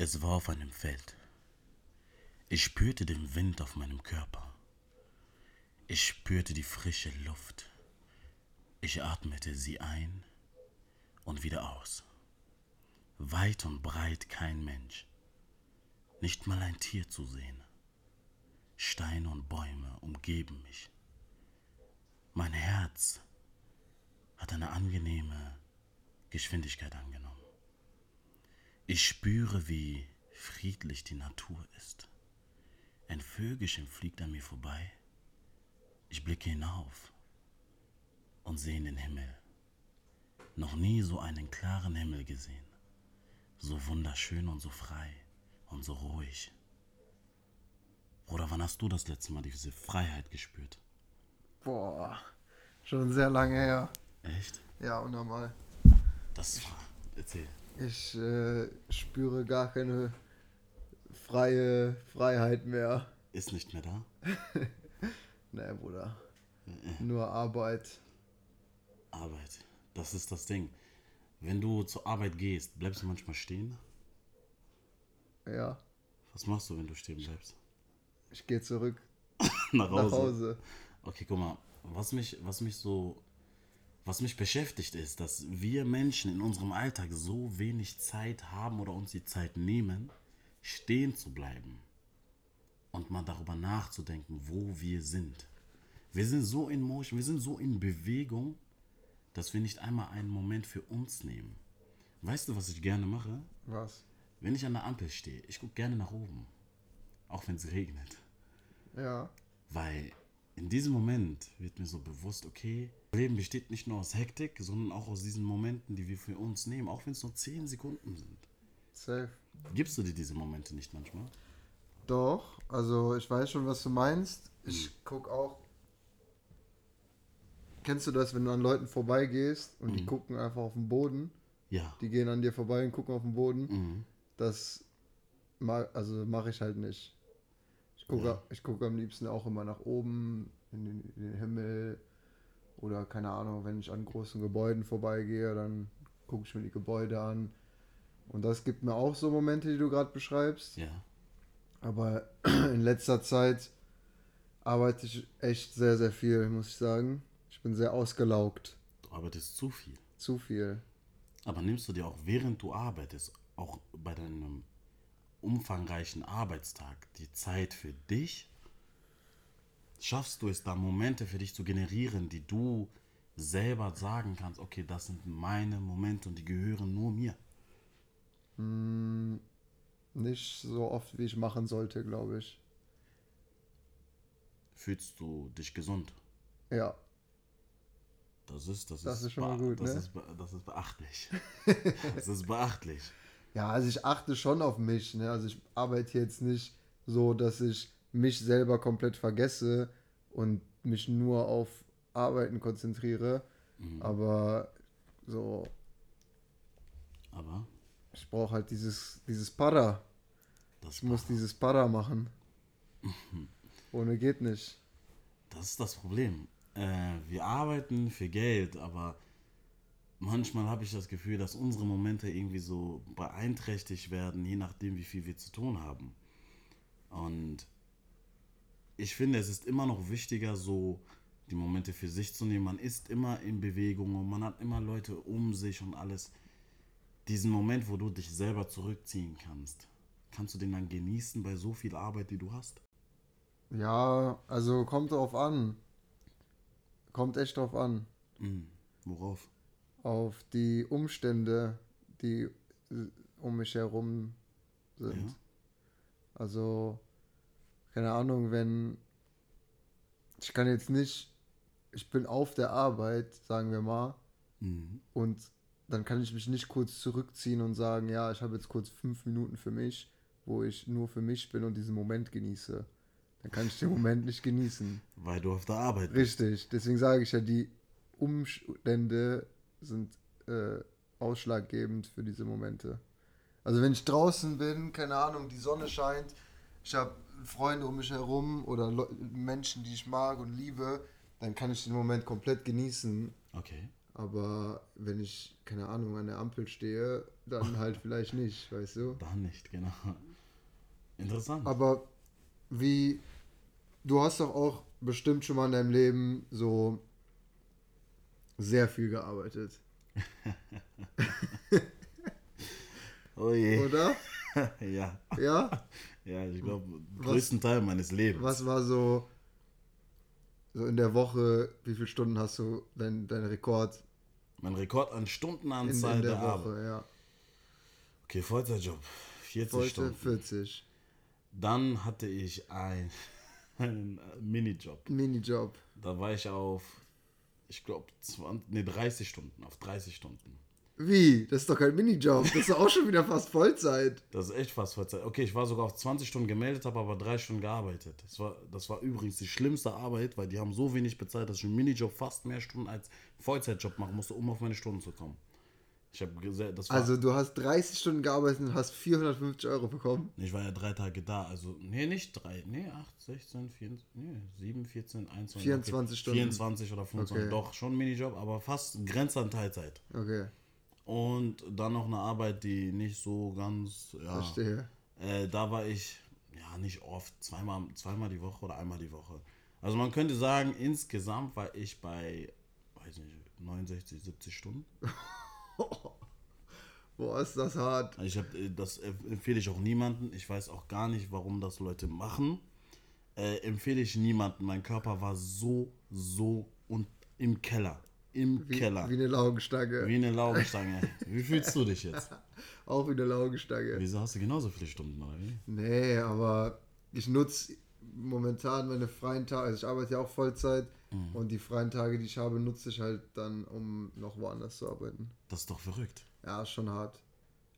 Es war auf einem Feld. Ich spürte den Wind auf meinem Körper. Ich spürte die frische Luft. Ich atmete sie ein und wieder aus. Weit und breit kein Mensch, nicht mal ein Tier zu sehen. Steine und Bäume umgeben mich. Mein Herz hat eine angenehme Geschwindigkeit angenommen. Ich spüre, wie friedlich die Natur ist. Ein Vögelchen fliegt an mir vorbei. Ich blicke hinauf und sehe in den Himmel. Noch nie so einen klaren Himmel gesehen. So wunderschön und so frei und so ruhig. Oder wann hast du das letzte Mal diese Freiheit gespürt? Boah, schon sehr lange her. Echt? Ja, unnormal. Das war. Erzähl. Ich äh, spüre gar keine freie Freiheit mehr. Ist nicht mehr da? Nee, Bruder. Nur Arbeit. Arbeit. Das ist das Ding. Wenn du zur Arbeit gehst, bleibst du manchmal stehen? Ja, Was machst du, wenn du stehen bleibst? ich gehe zurück Nach Hause. nach Hause. Okay, guck mal, was mich, was mich so, was mich beschäftigt ist, dass wir Menschen in unserem Alltag so wenig Zeit haben oder uns die Zeit nehmen, stehen zu bleiben und mal darüber nachzudenken, wo wir sind. Wir sind so in Motion, wir sind so in Bewegung, dass wir nicht einmal einen Moment für uns nehmen. Weißt du, was ich gerne mache? Was? Wenn ich an der Ampel stehe, ich gucke gerne nach oben, auch wenn es regnet. Ja. Weil in diesem Moment wird mir so bewusst, okay, Leben besteht nicht nur aus Hektik, sondern auch aus diesen Momenten, die wir für uns nehmen, auch wenn es nur 10 Sekunden sind. Safe. Gibst du dir diese Momente nicht manchmal? Doch, also ich weiß schon, was du meinst. Ich guck auch. Kennst du das, wenn du an Leuten vorbeigehst und die gucken einfach auf den Boden? Ja. Die gehen an dir vorbei und gucken auf den Boden. Mhm. Das also mache ich halt nicht. Ich gucke ich gucke am liebsten auch immer nach oben in den, in den Himmel oder keine Ahnung, wenn ich an großen Gebäuden vorbeigehe, dann gucke ich mir die Gebäude an. Und das gibt mir auch so Momente, die du gerade beschreibst. Ja. Aber in letzter Zeit arbeite ich echt sehr, sehr viel, muss ich sagen. Ich bin sehr ausgelaugt. Du arbeitest zu viel. Zu viel. Aber nimmst du dir auch während du arbeitest, auch bei deinem umfangreichen Arbeitstag, die Zeit für dich? Schaffst du es da Momente für dich zu generieren, die du selber sagen kannst, okay, das sind meine Momente und die gehören nur mir? Nicht so oft, wie ich machen sollte, glaube ich. Fühlst du dich gesund? Ja. Das ist, das, Das ist, ist schon mal gut, das, ne? ist, das ist beachtlich. das ist beachtlich. Ja, also ich achte schon auf mich. Ne? Also ich arbeite jetzt nicht so, dass ich mich selber komplett vergesse und mich nur auf Arbeiten konzentriere. Aber so, Aber ich brauche halt dieses, dieses Para. das, Ich muss dieses Para machen. Ohne geht nicht. das ist das Problem. Äh, wir arbeiten für Geld, aber manchmal habe ich das Gefühl, dass unsere Momente irgendwie so beeinträchtigt werden, je nachdem, wie viel wir zu tun haben. Und ich finde, es ist immer noch wichtiger, so die Momente für sich zu nehmen. Man ist immer in Bewegung und man hat immer Leute um sich und alles. Diesen Moment, wo du dich selber zurückziehen kannst, kannst du den dann genießen bei so viel Arbeit, die du hast? Ja, also kommt drauf an. Kommt echt drauf an. Mhm. Worauf? Auf die Umstände, die um mich herum sind. Ja. Also, keine Ahnung, wenn. Ich kann jetzt nicht. Ich bin auf der Arbeit, sagen wir mal, Mhm. und dann kann ich mich nicht kurz zurückziehen und sagen, ja, ich habe jetzt kurz fünf Minuten für mich, wo ich nur für mich bin und diesen Moment genieße. Dann kann ich den Moment nicht genießen. Weil du auf der Arbeit bist. Richtig, deswegen sage ich ja, die Umstände sind äh, ausschlaggebend für diese Momente. Also wenn ich draußen bin, keine Ahnung, die Sonne scheint, ich habe Freunde um mich herum oder Leu Menschen, die ich mag und liebe, dann kann ich den Moment komplett genießen. Okay. Aber wenn ich, keine Ahnung, an der Ampel stehe, dann halt vielleicht nicht, weißt du? Da nicht, genau. Interessant. Aber wie, du hast doch auch bestimmt schon mal in deinem Leben so sehr viel gearbeitet, oh je. oder? ja. Ja? Ja, ich glaube, größten Teil meines Lebens. Was war so, so in der Woche, wie viele Stunden hast du dein, dein Rekord Mein Rekord an in, Stundenanzahl in der, der Arbeit. Woche? Ja. Okay, Vollzeitjob. 40 Heute Stunden. 40. Dann hatte ich ein, einen Minijob. Minijob. Da war ich auf, ich glaube, nee, 30 Stunden. Auf 30 Stunden. Wie? Das ist doch kein Minijob. Das ist doch auch schon wieder fast Vollzeit. Das ist echt fast Vollzeit. Okay, ich war sogar auf 20 Stunden gemeldet, habe aber drei Stunden gearbeitet. Das war, das war übrigens die schlimmste Arbeit, weil die haben so wenig bezahlt, dass ich einen Minijob fast mehr Stunden als Vollzeitjob machen musste, um auf meine Stunden zu kommen. Ich habe gesehen, das war, Also du hast 30 Stunden gearbeitet und hast 450 Euro bekommen. ich war ja drei Tage da, also, nee, nicht drei, nee, 8, 16, 24, nee, 7, 14, 21. 24 Stunden. 24 oder 25, Okay. doch, schon Minijob, aber fast Grenze an Teilzeit. Okay, Und dann noch eine Arbeit, die nicht so ganz, ja, verstehe. Äh, da war ich, ja, nicht oft, zweimal, zweimal die Woche oder einmal die Woche. Also man könnte sagen, insgesamt war ich bei, weiß nicht, 69, 70 Stunden. Boah, ist das hart. Ich hab, äh, das empfehle ich auch niemandem. Ich weiß auch gar nicht, warum das Leute machen. Äh, empfehle ich niemandem. Mein Körper war so, so und im Keller. Im Wie, Keller. wie eine Laugenstange. Wie eine Laugenstange. Wie fühlst du dich jetzt? Auch wie eine Laugenstange. Wieso hast du genauso viele Stunden, oder wie? Nee, aber ich nutze momentan meine freien Tage, also ich arbeite ja auch Vollzeit Mhm. und die freien Tage, die ich habe, nutze ich halt dann, um noch woanders zu arbeiten. Das ist doch verrückt. Ja, schon hart.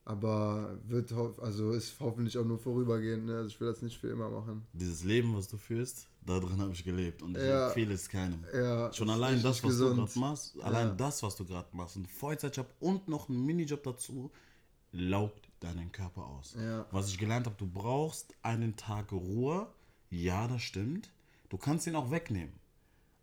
Aber wird also ist hoffentlich auch nur vorübergehend, ne? Also ich will das nicht für immer machen. Dieses Leben, was du führst, da drin habe ich gelebt und ich Ja. empfehle es keinem. Ja, Schon allein das, was gesund. du gerade machst, allein Ja. das, was du gerade machst, ein Vollzeitjob und noch ein Minijob dazu, laugt deinen Körper aus. Was ich gelernt habe, du brauchst einen Tag Ruhe. Ja, das stimmt. Du kannst ihn auch wegnehmen.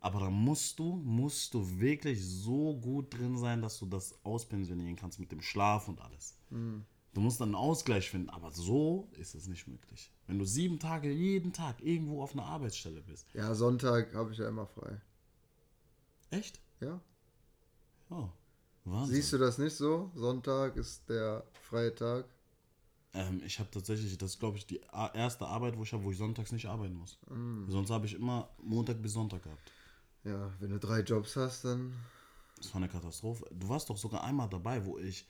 Aber da musst du, musst du wirklich so gut drin sein, dass du das auspensionieren kannst mit dem Schlaf und alles. Hm. Du musst dann einen Ausgleich finden, aber so ist es nicht möglich. Wenn du sieben Tage jeden Tag irgendwo auf einer Arbeitsstelle bist. Ja, Sonntag habe ich ja immer frei. Echt? Ja. Oh, Wahnsinn. Siehst du das nicht so? Sonntag ist der freie Tag. Ähm, ich habe tatsächlich, das ist, glaube ich, die erste Arbeit, wo ich habe, wo ich sonntags nicht arbeiten muss. Mm. Sonst habe ich immer Montag bis Sonntag gehabt. Ja, wenn du drei Jobs hast, dann. Das war eine Katastrophe. Du warst doch sogar einmal dabei, wo ich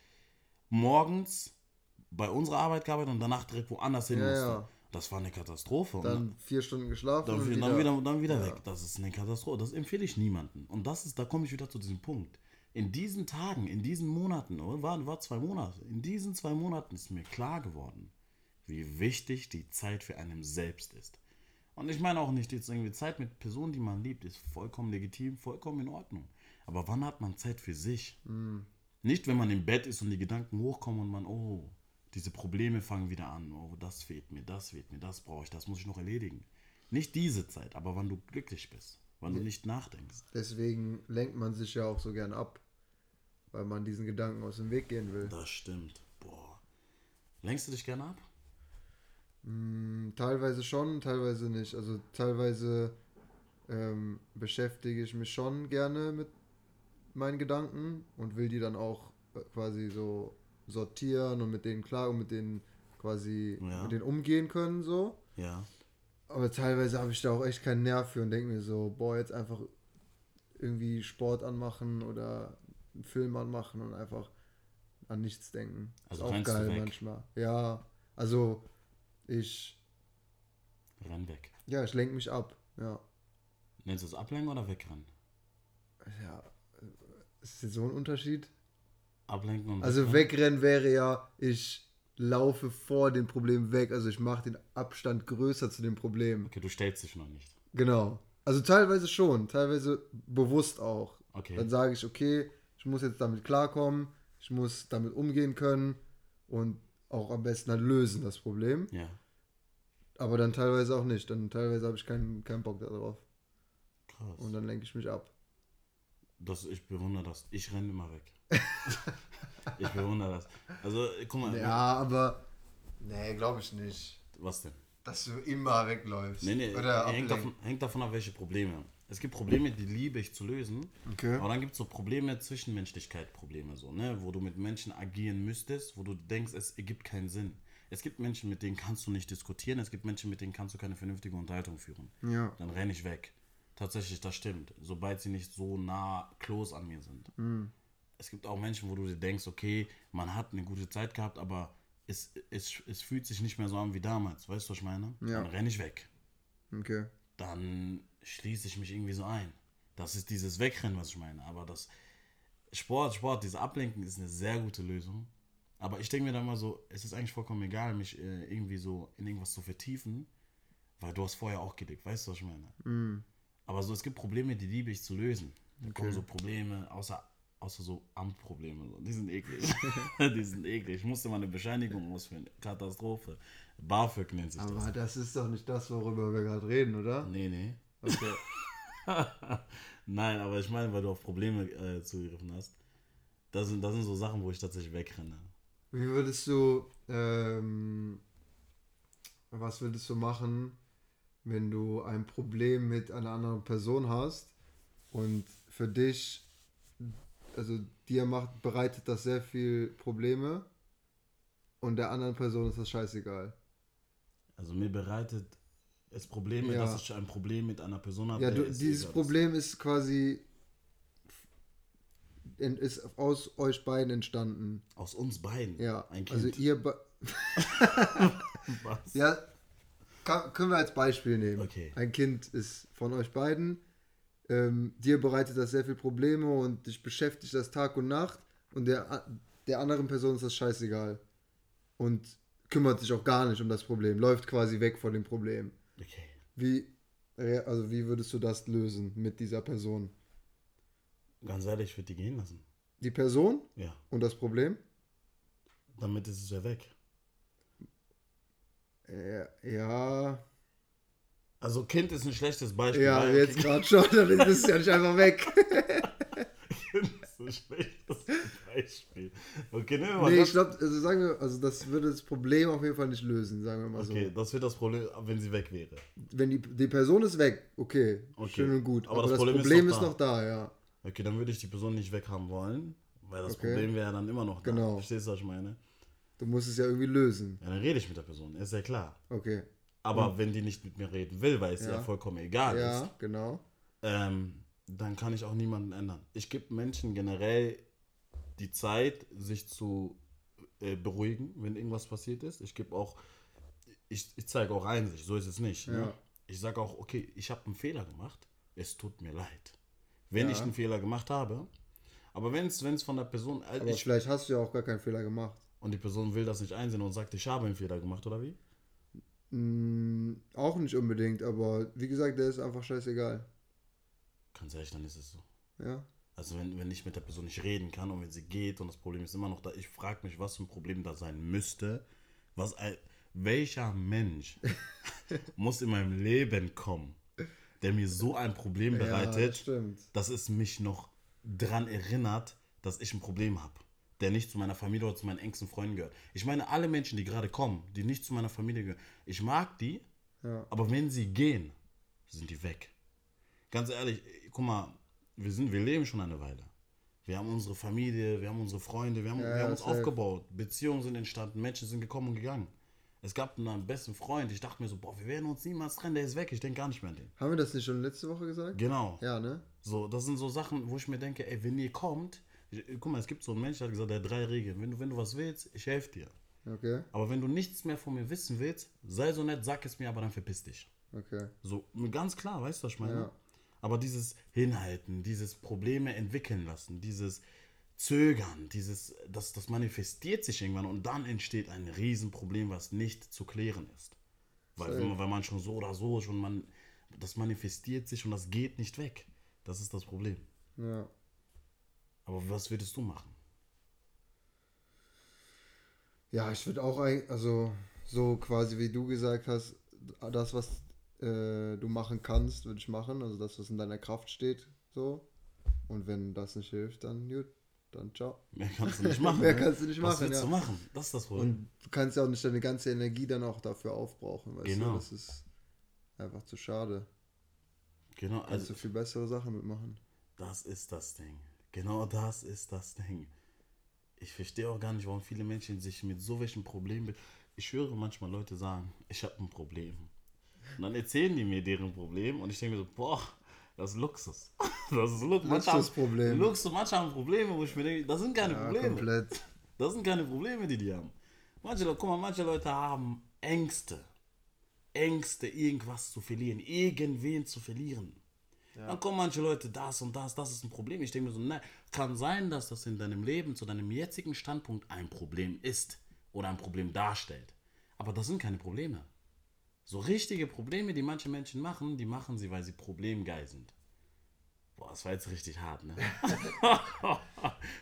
morgens bei unserer Arbeit gearbeitet und danach direkt woanders hin Ja, musste. ja. Das war eine Katastrophe. Dann vier Stunden geschlafen dann, und wieder, wieder, dann wieder, dann wieder Ja. weg. Das ist eine Katastrophe. Das empfehle ich niemandem. Und das ist, da komme ich wieder zu diesem Punkt. In diesen Tagen, in diesen Monaten, oder? War, war zwei Monate, in diesen zwei Monaten ist mir klar geworden, wie wichtig die Zeit für einen selbst ist. Und ich meine auch nicht jetzt irgendwie Zeit mit Personen, die man liebt, ist vollkommen legitim, vollkommen in Ordnung. Aber wann hat man Zeit für sich? Nicht, wenn man im Bett ist und die Gedanken hochkommen und man, oh, diese Probleme fangen wieder an. Oh, das fehlt mir, das fehlt mir, das brauche ich, das muss ich noch erledigen. Nicht diese Zeit, aber wann du glücklich bist, wann du nicht nachdenkst. Deswegen lenkt man sich ja auch so gern ab. Weil man diesen Gedanken aus dem Weg gehen will. Das stimmt. Boah. Lenkst du dich gerne ab? Hm, Teilweise schon, teilweise nicht. Also teilweise ähm, beschäftige ich mich schon gerne mit meinen Gedanken und will die dann auch äh, quasi so sortieren und mit denen klar und mit denen quasi Ja. mit denen umgehen können so. Ja. Aber teilweise habe ich da auch echt keinen Nerv für und denke mir so, boah, jetzt einfach irgendwie Sport anmachen oder einen Film anmachen und einfach an nichts denken. Also ist auch geil manchmal. Ja, also ich, Renn weg. ja, ich lenke mich ab. Ja, Nennst du es Ablenken oder wegrennen? ja, ist jetzt so ein Unterschied? Ablenken und Also wegrennen wäre ja, ich laufe vor dem Problem weg, also ich mache den Abstand größer zu dem Problem. Okay, du stellst dich noch nicht. Genau. Also teilweise schon, teilweise bewusst auch. Okay. Dann sage ich, okay, ich muss jetzt damit klarkommen, ich muss damit umgehen können und auch am besten halt lösen, das Problem. Ja. Aber dann teilweise auch nicht. Dann teilweise habe ich keinen, keinen Bock darauf. Krass. Und dann lenke ich mich ab. Das, ich bewundere das. Ich renne immer weg. ich bewundere das. Also, guck mal. Ja, aber. Nee, glaube ich nicht. Was denn? Dass du immer wegläufst. Nee, nee, Oder hängt, ablenkt. davon, hängt davon ab, welche Probleme. Es gibt Probleme, die liebe ich zu lösen. Okay. Aber dann gibt es so Probleme, Zwischenmenschlichkeit Probleme, so, ne? wo du mit Menschen agieren müsstest, wo du denkst, es ergibt keinen Sinn. Es gibt Menschen, mit denen kannst du nicht diskutieren, es gibt Menschen, mit denen kannst du keine vernünftige Unterhaltung führen. Ja. Dann renne ich weg. Tatsächlich, das stimmt. Sobald sie nicht so nah, close an mir sind. Mhm. Es gibt auch Menschen, wo du dir denkst, okay, man hat eine gute Zeit gehabt, aber es, es, es fühlt sich nicht mehr so an wie damals. Weißt du, was ich meine? Ja. Dann renne ich weg Okay. dann schließe ich mich irgendwie so ein. Das ist dieses Wegrennen, was ich meine. Aber das Sport, Sport, dieses Ablenken ist eine sehr gute Lösung. Aber ich denke mir dann mal so, es ist eigentlich vollkommen egal, mich äh, irgendwie so in irgendwas zu vertiefen, weil du hast vorher auch gelebt, weißt du, was ich meine? Aber so, es gibt Probleme, die liebe ich zu lösen. Da kommen so Probleme, außer, außer so Amtprobleme, so. die sind eklig. die sind eklig. Ich musste mal eine Bescheinigung ausführen. Katastrophe. BAföG nennt sich das. Aber das ist doch nicht das, worüber wir gerade reden, oder? Nee, nee. Okay. Nein, aber ich meine, weil du auf Probleme äh, zugegriffen hast. Das sind, das sind so Sachen, wo ich tatsächlich wegrenne. Wie würdest du, ähm, was würdest du machen, wenn du ein Problem mit einer anderen Person hast und für dich, also dir macht, bereitet das sehr viel Probleme und der anderen Person ist das scheißegal. Also mir bereitet es Probleme, Ja. dass ich ein Problem mit einer Person habe. Ja, du, es dieses. Problem ist quasi ist aus euch beiden entstanden. Aus uns beiden. Ja, Ein Kind. also ihr be Was? Ja, kann, können wir als Beispiel nehmen. Okay. Ein Kind ist von euch beiden. Ähm, dir bereitet das sehr viel Probleme und dich beschäftigt das Tag und Nacht und der, der anderen Person ist das scheißegal. Und kümmert sich auch gar nicht um das Problem, läuft quasi weg von dem Problem. Okay. Wie, also wie würdest du das lösen mit dieser Person? Ganz ehrlich, ich würde die gehen lassen. Die Person Ja. und das Problem? Damit ist es ja weg. Äh, ja, Also Kind ist ein schlechtes Beispiel. ja, jetzt gerade schon, dann ist es ja nicht einfach weg. Kind ist ein schlechtes Beispiel. Okay, nehmen wir mal Nee, das. ich glaube, also sagen wir, also das würde das Problem auf jeden Fall nicht lösen, sagen wir mal Okay, so. das wird das Problem, wenn sie weg wäre. Wenn die, die Person ist weg, okay, Okay. schön und gut. Aber Aber, das das, Problem Problem, ist ist, noch noch da, ja. Okay, dann würde ich die Person nicht weghaben wollen, weil das Okay. Problem wäre ja dann immer noch da. Genau. Verstehst du, was ich meine? Du musst es ja irgendwie lösen. Ja, dann rede ich mit der Person, ist ja klar. Okay. Aber wenn die nicht mit mir reden will, weil es ja, Ja. vollkommen egal Ja, ist, genau. ähm, dann kann ich auch niemanden ändern. Ich gebe Menschen generell die Zeit, sich zu äh, beruhigen, wenn irgendwas passiert ist. Ich gebe auch, ich, ich zeige auch Einsicht, so ist es nicht. Ne? Ja. Ich sage auch, okay, ich habe einen Fehler gemacht, es tut mir leid. Wenn Ja. ich einen Fehler gemacht habe, aber wenn es von der Person, äh, Aber ich, vielleicht hast du ja auch gar keinen Fehler gemacht. und die Person will das nicht einsehen und sagt, ich habe einen Fehler gemacht, oder wie? Mm, auch nicht unbedingt, aber wie gesagt, der ist einfach scheißegal. Ganz ehrlich, dann ist es so. Ja. Also wenn, wenn ich mit der Person nicht reden kann und wenn sie geht und das Problem ist immer noch da, ich frage mich, was für ein Problem da sein müsste. Was, welcher Mensch muss in meinem Leben kommen, der mir so ein Problem Ja, bereitet, das stimmt. dass es mich noch dran erinnert, dass ich ein Problem habe, der nicht zu meiner Familie oder zu meinen engsten Freunden gehört. Ich meine, alle Menschen, die gerade kommen, die nicht zu meiner Familie gehören, ich mag die, Ja. aber wenn sie gehen, sind die weg. Ganz ehrlich, guck mal, wir, sind, wir leben schon eine Weile. Wir haben unsere Familie, wir haben unsere Freunde, wir haben, Ja, wir haben uns safe. aufgebaut. Beziehungen sind entstanden, Menschen sind gekommen und gegangen. Es gab einen besten Freund, ich dachte mir so, boah, wir werden uns niemals trennen, der ist weg, ich denke gar nicht mehr an den. Haben wir das nicht schon letzte Woche gesagt? Genau. Ja, ne? So, das sind so Sachen, wo ich mir denke, ey, wenn ihr kommt, ich, guck mal, es gibt so einen Menschen, der hat gesagt, der hat drei Regeln. Wenn du, wenn du was willst, ich helfe dir. Okay, Aber wenn du nichts mehr von mir wissen willst, sei so nett, sag es mir, aber dann verpiss dich. okay. So, ganz klar, weißt du, was ich meine? Ja. Aber dieses Hinhalten, dieses Probleme entwickeln lassen, dieses Zögern, dieses, das, das manifestiert sich irgendwann und dann entsteht ein Riesenproblem, was nicht zu klären ist. Weil, man, weil man schon so oder so schon man, das manifestiert sich und das geht nicht weg. Das ist das Problem. Ja. Aber was würdest du machen? Ja, ich würde auch, also so quasi wie du gesagt hast, das, was äh, du machen kannst, würde ich machen. Also das, was in deiner Kraft steht, so. Und wenn das nicht hilft, dann gut, dann ciao. Mehr kannst du nicht machen. Mehr ne? kannst du nicht Was machen, willst ja. du machen? Das ist das Problem. Und du kannst ja auch nicht deine ganze Energie dann auch dafür aufbrauchen, weißt Genau. du? Das ist einfach zu schade. genau, Kannst also du viel bessere Sachen mitmachen. das ist das Ding. Genau das ist das Ding. Ich verstehe auch gar nicht, warum viele Menschen sich mit so welchen Problemen. Ich höre manchmal Leute sagen, ich habe ein Problem. Und dann erzählen die mir deren Problem und ich denke mir so, boah, das ist Luxus. Das ist Lux manche haben- Luxusproblem. Luxus, manche haben Probleme, wo ich mir denke, das sind keine Ja, Probleme. komplett. Das sind keine Probleme, die die haben. Manche Leute, guck mal, manche Leute haben Ängste. Ängste, irgendwas zu verlieren, irgendwen zu verlieren. Dann kommen manche Leute, das und das, das ist ein Problem. Ich denke mir so, nein, kann sein, dass das in deinem Leben zu deinem jetzigen Standpunkt ein Problem ist oder ein Problem darstellt. Aber das sind keine Probleme. So richtige Probleme, die manche Menschen machen, die machen sie, weil sie problemgeil sind. Boah, das war jetzt richtig hart, ne?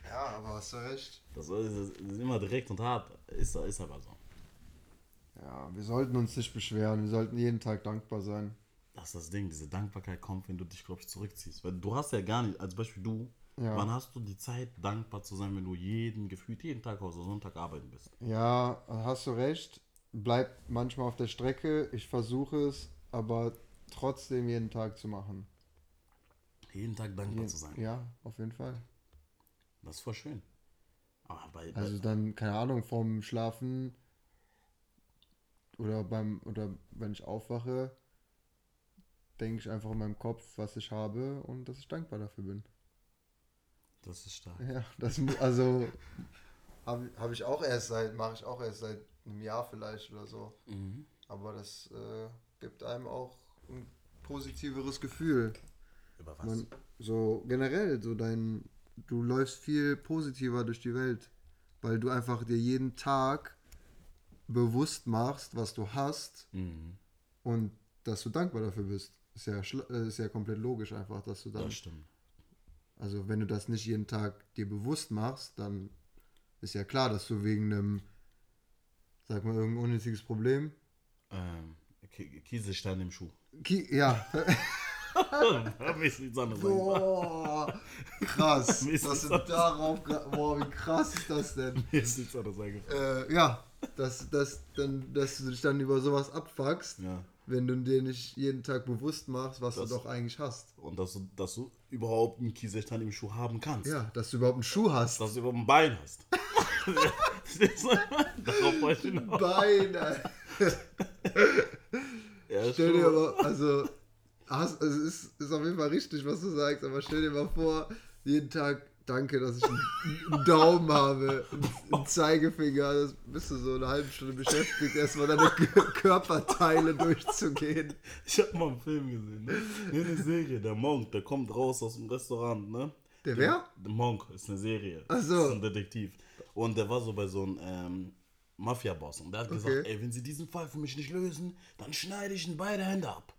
Ja, aber hast du recht. Das ist, immer direkt und hart. Ist, ist aber so. Ja, wir sollten uns nicht beschweren. Wir sollten jeden Tag dankbar sein. Das ist das Ding, diese Dankbarkeit kommt, wenn du dich, glaube ich, zurückziehst. Weil du hast ja gar nicht, als Beispiel du, Ja. wann hast du die Zeit, dankbar zu sein, wenn du jeden, gefühlt jeden Tag außer Sonntag arbeiten bist? Ja, hast du recht. Bleibt manchmal auf der Strecke. Ich versuche es, aber trotzdem jeden Tag zu machen. Jeden Tag dankbar zu sein. Ja, auf jeden Fall. Das ist voll schön. Aber bei, Also dann, keine Ahnung, vorm Schlafen oder beim, oder wenn ich aufwache, denke ich einfach in meinem Kopf, was ich habe und dass ich dankbar dafür bin. das ist stark. Ja, das also habe hab ich auch erst seit, mache ich auch erst seit einem Jahr vielleicht oder so. Mhm. Aber das äh, gibt einem auch ein positiveres Gefühl. Über was? Man, so generell, so dein, du läufst viel positiver durch die Welt, weil du einfach dir jeden Tag bewusst machst, was du hast Mhm. und dass du dankbar dafür bist. Ist ja, äh, ist ja komplett logisch einfach, dass du dann, Das stimmt. also wenn du das nicht jeden Tag dir bewusst machst, dann ist ja klar, dass du wegen einem, sag mal, irgendein unnötiges Problem, Ähm, Ki- Kieselstein im Schuh. Ki ja, Hab ich nichts anderes boah, krass, dass das du darauf, boah, wie krass ist das denn? Mir ist nichts anderes eingefallen. Äh, ja, dass, dass, dann, dass du dich dann über sowas abfuckst, Ja. wenn du dir nicht jeden Tag bewusst machst, was Das- du doch eigentlich hast. Und dass du, dass du überhaupt einen Kieselstein im Schuh haben kannst. Ja, dass du überhaupt einen Schuh hast. Dass du überhaupt ein Bein hast. Darauf wollte ich hinaus. Beine. Ja, Stell dir aber, also, hast, also es ist, ist auf jeden Fall richtig, was du sagst, aber stell dir mal vor, jeden Tag danke, dass ich einen, Daumen habe, einen, einen Zeigefinger, das bist du so eine halbe Stunde beschäftigt, erstmal deine Körperteile durchzugehen. Ich hab mal einen Film gesehen, ne? Nee, eine Serie, der Monk, der kommt raus aus dem Restaurant, ne? Der wer? Der Monk ist eine Serie. Ach so. Das ist ein Detektiv. Und der war so bei so einem ähm, Mafia-Boss. Und der hat gesagt, Okay. ey, wenn sie diesen Fall für mich nicht lösen, dann schneide ich ihnen beide Hände ab.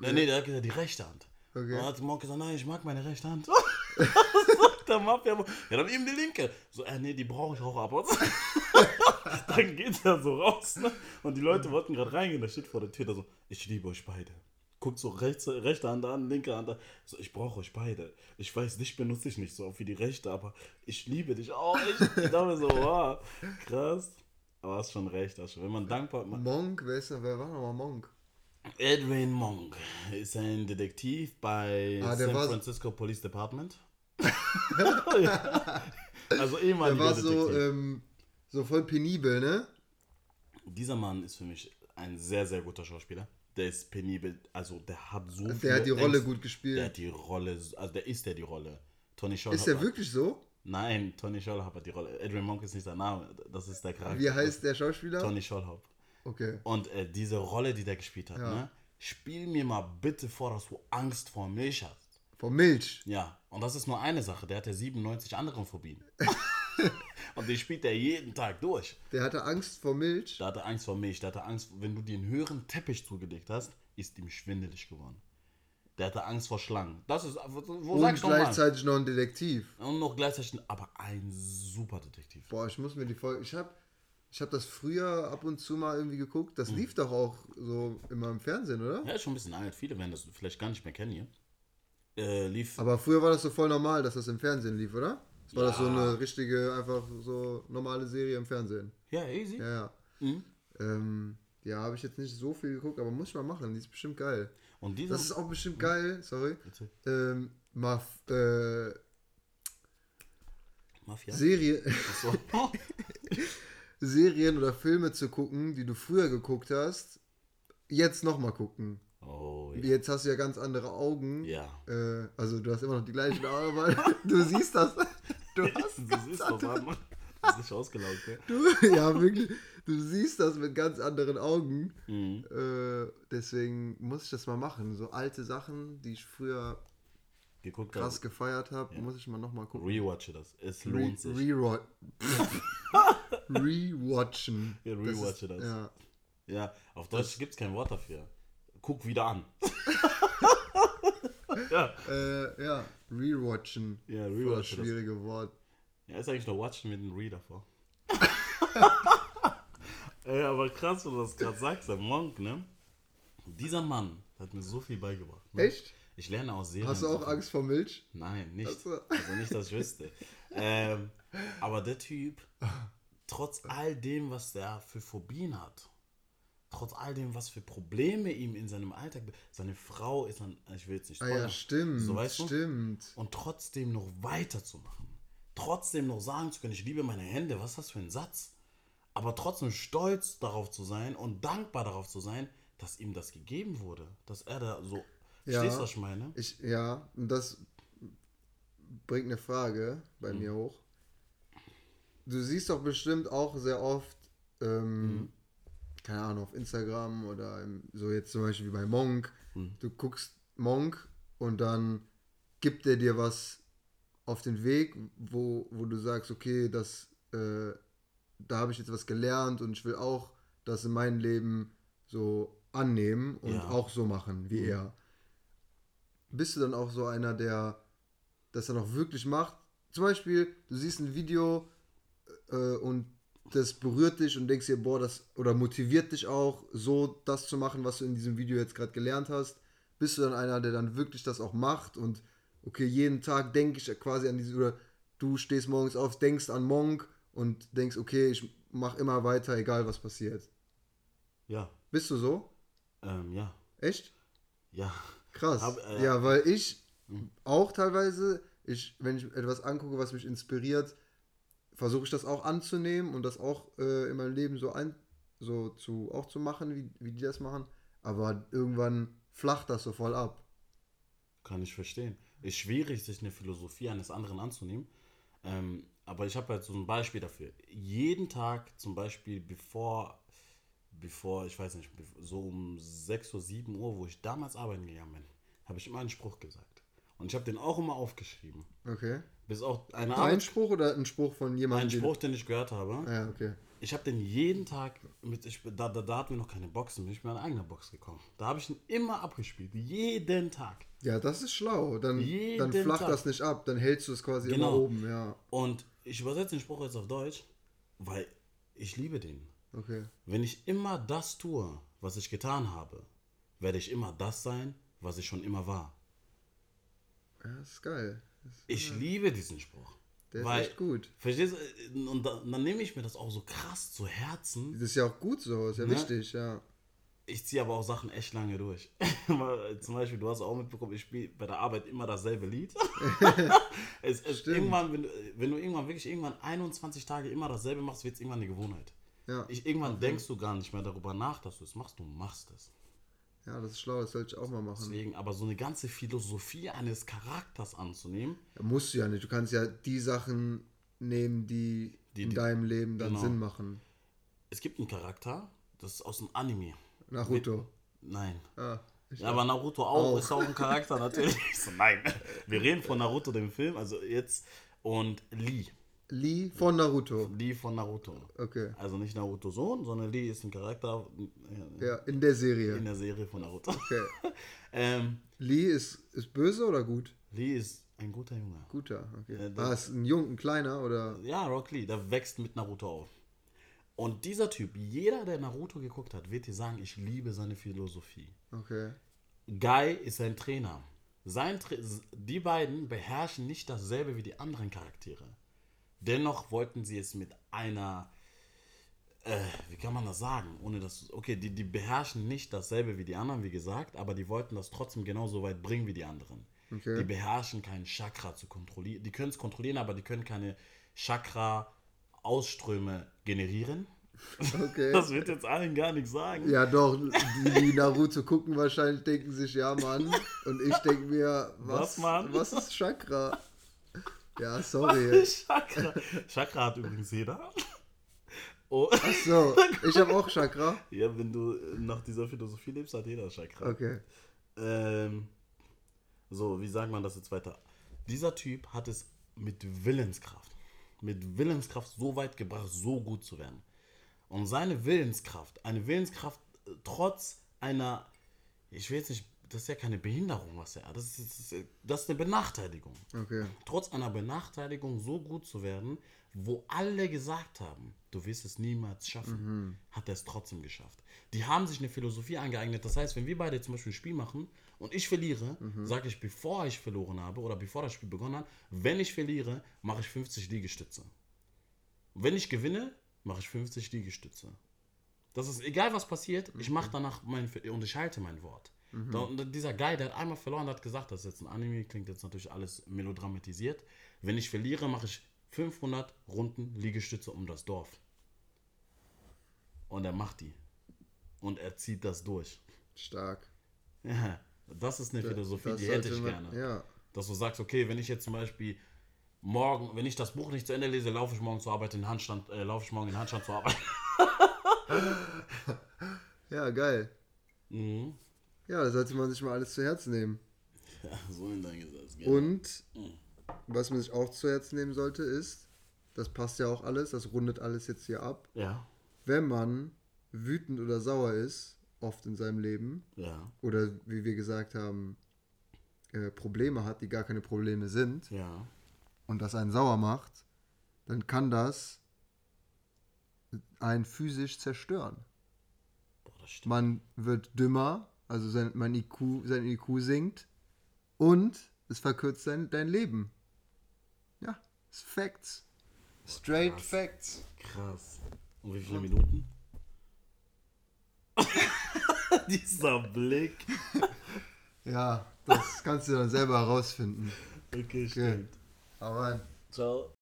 Nee, nee, der hat gesagt, die rechte Hand. Okay. Und dann hat Monk gesagt, nein, ich mag meine rechte Hand. sagt der Mafia-Boss. Ja, dann eben die linke. So, äh, nee, die brauche ich auch ab. Dann geht er so raus, ne? Und die Leute wollten gerade reingehen, da steht vor der Tür, da so, ich liebe euch beide. Guckt so rechts, rechte Hand an, linke Hand an. So, ich brauche euch beide. Ich weiß, dich benutze ich nicht so oft wie die rechte, aber ich liebe dich auch. Ich, ich dachte so, wow, krass. Aber hast schon recht, hast schon. Wenn man dankbar man, Monk, wer, ist, wer war nochmal Monk? Edwin Monk ist ein Detektiv bei Ah, der San Francisco Police Department. Ja. Also Der ehemaliger war so, ähm, so voll penibel, ne? Dieser Mann ist für mich ein sehr, sehr guter Schauspieler. Der ist penibel, also der hat so Der hat die Rolle Ängste. gut gespielt. Der hat die Rolle, also der ist der die Rolle. Tony Scholl Ist der wirklich so? Nein, Tony Schollhaupt hat die Rolle. Adrian Monk ist nicht sein Name, das ist der Charakter. Wie heißt der Schauspieler? Tony Schollhaupt. Okay. Und äh, diese Rolle, die der gespielt hat, Ja. ne? Spiel mir mal bitte vor, dass du Angst vor Milch hast. Von Milch. Ja, und das ist nur eine Sache. Der hat ja 97 andere Phobien. und die spielt er jeden Tag durch. Der hatte Angst vor Milch. Da hat er Angst vor Milch. Der hatte Angst, wenn du dir einen höheren Teppich zugelegt hast, ist ihm schwindelig geworden. Der hatte Angst vor Schlangen. Das ist, wo Und sagst gleichzeitig noch ein Detektiv. Und noch gleichzeitig, aber ein super Detektiv. Boah, ich muss mir die Folge. Ich hab, ich hab das früher ab und zu mal irgendwie geguckt. Das lief doch auch so immer im Fernsehen, oder? Ja, ist schon ein bisschen alt. Viele werden das vielleicht gar nicht mehr kennen hier. Äh, lief. Aber früher war das so voll normal, dass das im Fernsehen lief, oder? War das so Ja. eine richtige, einfach so normale Serie im Fernsehen? Ja, easy. Ja, ja. Mhm. Ähm, ja, habe ich jetzt nicht so viel geguckt, aber muss ich mal machen. Die ist bestimmt geil. Und dieser. Das ist auch bestimmt geil, sorry. Ähm, mal äh, Mafia? Serie. Serien oder Filme zu gucken, die du früher geguckt hast, jetzt nochmal gucken. oh, ja. Jetzt hast du ja ganz andere Augen. ja. Äh, also du hast immer noch die gleichen Augen, aber du siehst das. Du hast Das ist doch Mann. Das ist nicht ausgelaugt, ne? du, ja wirklich, du siehst das mit ganz anderen Augen. Mhm. Äh, deswegen muss ich das mal machen. So alte Sachen, die ich früher Geguckt krass hast. gefeiert habe, muss ich mal nochmal gucken. Rewatche das. Es Re lohnt sich. Rewatch. Rewatchen. Ja, rewatche das. Ja. Ja, auf Deutsch gibt es kein Wort dafür. Guck wieder an. ja. Äh, ja, rewatchen. Ja, Voll das schwierige Wort. Ja, ist eigentlich nur Watchen mit einem Re davor. Ey, aber krass, wenn du das gerade sagst, der Monk, ne? Dieser Mann hat mir so viel beigebracht. Ne? Echt? Ich lerne aus Serien. Hast du auch viel. Angst vor Milch? Nein, nicht. Ach so. Also nicht, dass ich wüsste. ähm, aber der Typ, trotz all dem, was der für Phobien hat, trotz all dem, was für Probleme ihm in seinem Alltag, seine Frau ist dann, ich will jetzt nicht Ah ja, spoilern, stimmt. so weißt du, stimmt. und trotzdem noch weiterzumachen, trotzdem noch sagen zu können, ich liebe meine Hände, was ist das für ein Satz? Aber trotzdem stolz darauf zu sein und dankbar darauf zu sein, dass ihm das gegeben wurde, dass er da so, Ja. stehst du, was ich meine? Ich, ja, und das bringt eine Frage bei Mhm. mir hoch. Du siehst doch bestimmt auch sehr oft, ähm, Mhm. Keine Ahnung, auf Instagram oder im, so jetzt zum Beispiel wie bei Monk. Mhm. Du guckst Monk und dann gibt er dir was auf den Weg, wo, wo du sagst, okay, das, äh, da habe ich jetzt was gelernt und ich will auch das in meinem Leben so annehmen und Ja. Mhm. auch so machen wie er. Bist du dann auch so einer, der das dann auch wirklich macht? Zum Beispiel, du siehst ein Video äh, und das berührt dich und denkst dir, boah, das oder motiviert dich auch, so das zu machen, was du in diesem Video jetzt gerade gelernt hast. Bist du dann einer, der dann wirklich das auch macht und okay, jeden Tag denke ich quasi an diese, oder du stehst morgens auf, denkst an Monk und denkst, okay, ich mache immer weiter, egal was passiert. Ja, Bist du so? ähm, ja, Echt? ja. Krass. Hab, äh, ja, weil ich auch teilweise, ich, wenn ich etwas angucke, was mich inspiriert, versuche ich das auch anzunehmen und das auch äh, in meinem Leben so ein, so zu auch zu machen, wie, wie die das machen. Aber irgendwann flacht das so voll ab. Kann ich verstehen. Ist schwierig, sich eine Philosophie eines anderen anzunehmen. Ähm, aber ich habe halt so ein Beispiel dafür. Jeden Tag, zum Beispiel, bevor, bevor, ich weiß nicht, so um 6 Uhr, 7 Uhr, wo ich damals arbeiten gegangen bin, habe ich immer einen Spruch gesagt. Und ich habe den auch immer aufgeschrieben. Okay. Bis auch eine Ein Arbeit, Spruch oder ein Spruch von jemandem? ein Spruch, den ich gehört habe. Ja, okay. Ich habe den jeden Tag, mit, ich, da, da, da hatten wir noch keine Boxen, bin ich mit einer eigenen Box gekommen. Da habe ich ihn immer abgespielt. Jeden Tag. Ja, das ist schlau. Dann, Jeden dann flacht Tag. das nicht ab. Dann hältst du es quasi Genau. immer oben, ja. Und ich übersetze den Spruch jetzt auf Deutsch, weil ich liebe den. Okay. Wenn ich immer das tue, was ich getan habe, werde ich immer das sein, was ich schon immer war. Ja, das ist geil. Das, Ich liebe diesen Spruch. der ist weil, echt gut. Verstehst du? Und da, dann nehme ich mir das auch so krass zu Herzen. Das ist ja auch gut so, ist ja Ne? wichtig, ja. Ich ziehe aber auch Sachen echt lange durch. Weil, Zum Beispiel, du hast auch mitbekommen, ich spiele bei der Arbeit immer dasselbe Lied. es, es, Stimmt. irgendwann, wenn, du- wenn du irgendwann wirklich irgendwann 21 Tage immer dasselbe machst, wird es irgendwann eine Gewohnheit. Ja. Ich, irgendwann denkst du gar nicht mehr darüber nach, dass du es machst, du machst es. Ja, das ist schlau, das sollte ich auch mal machen. Deswegen, aber so eine ganze Philosophie eines Charakters anzunehmen, Ja, musst du ja nicht. Du kannst ja die Sachen nehmen, die, Die- in deinem Leben dann genau. Sinn machen. es gibt einen Charakter, das ist aus einem Anime. Naruto. Nein. Ah, Ja, aber Naruto auch, Auch. ist auch ein Charakter natürlich. Ich so, nein. Wir reden von Naruto, dem Film, also jetzt. Und Lee. Lee von Naruto. Lee von Naruto. Okay. Also nicht Naruto Sohn, sondern Lee ist ein Charakter äh, Ja, in der Serie. in der Serie von Naruto. Okay. ähm, Lee ist, ist böse oder gut? Lee ist ein guter Junge. Guter, okay. Der- ah, ist ein Jung, ein kleiner oder? Ja, Rock Lee, der wächst mit Naruto auf. Und dieser Typ, jeder, der Naruto geguckt hat, wird dir sagen, ich liebe seine Philosophie. Okay. Guy ist sein Trainer. sein, Tra- die beiden beherrschen nicht dasselbe wie die anderen Charaktere. Dennoch wollten sie es mit einer, äh, wie kann man das sagen, ohne dass, okay, die, die beherrschen nicht dasselbe wie die anderen, wie gesagt, aber die wollten das trotzdem genauso weit bringen wie die anderen. Okay. Die beherrschen kein Chakra zu kontrollieren. Die können es kontrollieren, aber die können keine Chakra-Ausströme generieren. Okay. Das wird jetzt allen gar nichts sagen. Ja, doch, die, die Naruto gucken wahrscheinlich, denken sich, ja, Mann. Und ich denke mir, was, Was, Mann? was ist Chakra? Ja, sorry. Chakra. Chakra hat übrigens jeder. Oh. So, ich habe auch Chakra. Ja, wenn du nach dieser Philosophie lebst, hat jeder Chakra. Okay. Ähm, so, wie sagt man das jetzt weiter? Dieser Typ hat es mit Willenskraft, mit Willenskraft so weit gebracht, so gut zu werden. Und seine Willenskraft, eine Willenskraft äh, trotz einer, ich will jetzt nicht, das ist ja keine Behinderung, was er hat, das ist, das ist, eine Benachteiligung. Okay. Trotz einer Benachteiligung so gut zu werden, wo alle gesagt haben, du wirst es niemals schaffen, hat er es trotzdem geschafft. Die haben sich eine Philosophie angeeignet. Das heißt, wenn wir beide zum Beispiel ein Spiel machen und ich verliere, sage ich, bevor ich verloren habe oder bevor das Spiel begonnen hat, wenn ich verliere, mache ich 50 Liegestütze. Wenn ich gewinne, mache ich 50 Liegestütze. Das ist egal, was passiert, ich mache danach mein und ich halte mein Wort. Da, und dieser Guy, der hat einmal verloren, hat gesagt, das ist jetzt ein Anime, klingt jetzt natürlich alles melodramatisiert. Wenn ich verliere, mache ich 500 Runden Liegestütze um das Dorf. Und er macht die. Und er zieht das durch. Stark. Ja, das ist eine Philosophie, Das die hätte ich man- gerne. Ja. Dass du sagst, okay, wenn ich jetzt zum Beispiel morgen, wenn ich das Buch nicht zu Ende lese, laufe ich morgen zur Arbeit in den Handstand, äh, laufe ich morgen in den Handstand zur Arbeit. Ja, geil. mhm. Ja, da sollte man sich mal alles zu Herzen nehmen. Ja, so in dein Gesetz. Ja. Und was man sich auch zu Herzen nehmen sollte, ist, das passt ja auch alles, das rundet alles jetzt hier ab. ja, Wenn man wütend oder sauer ist, oft in seinem Leben, ja, oder wie wir gesagt haben, äh, Probleme hat, die gar keine Probleme sind, ja. und das einen sauer macht, dann kann das einen physisch zerstören. Boah, das stimmt. Man wird dümmer, also sein, mein IQ, sein IQ sinkt und es verkürzt dein, dein Leben. Ja, ist Facts. Straight Krass. Facts. Krass. Und wie viele Minuten? Dieser Blick. Ja, das kannst du dann selber herausfinden. Okay, stimmt. Aber Ciao.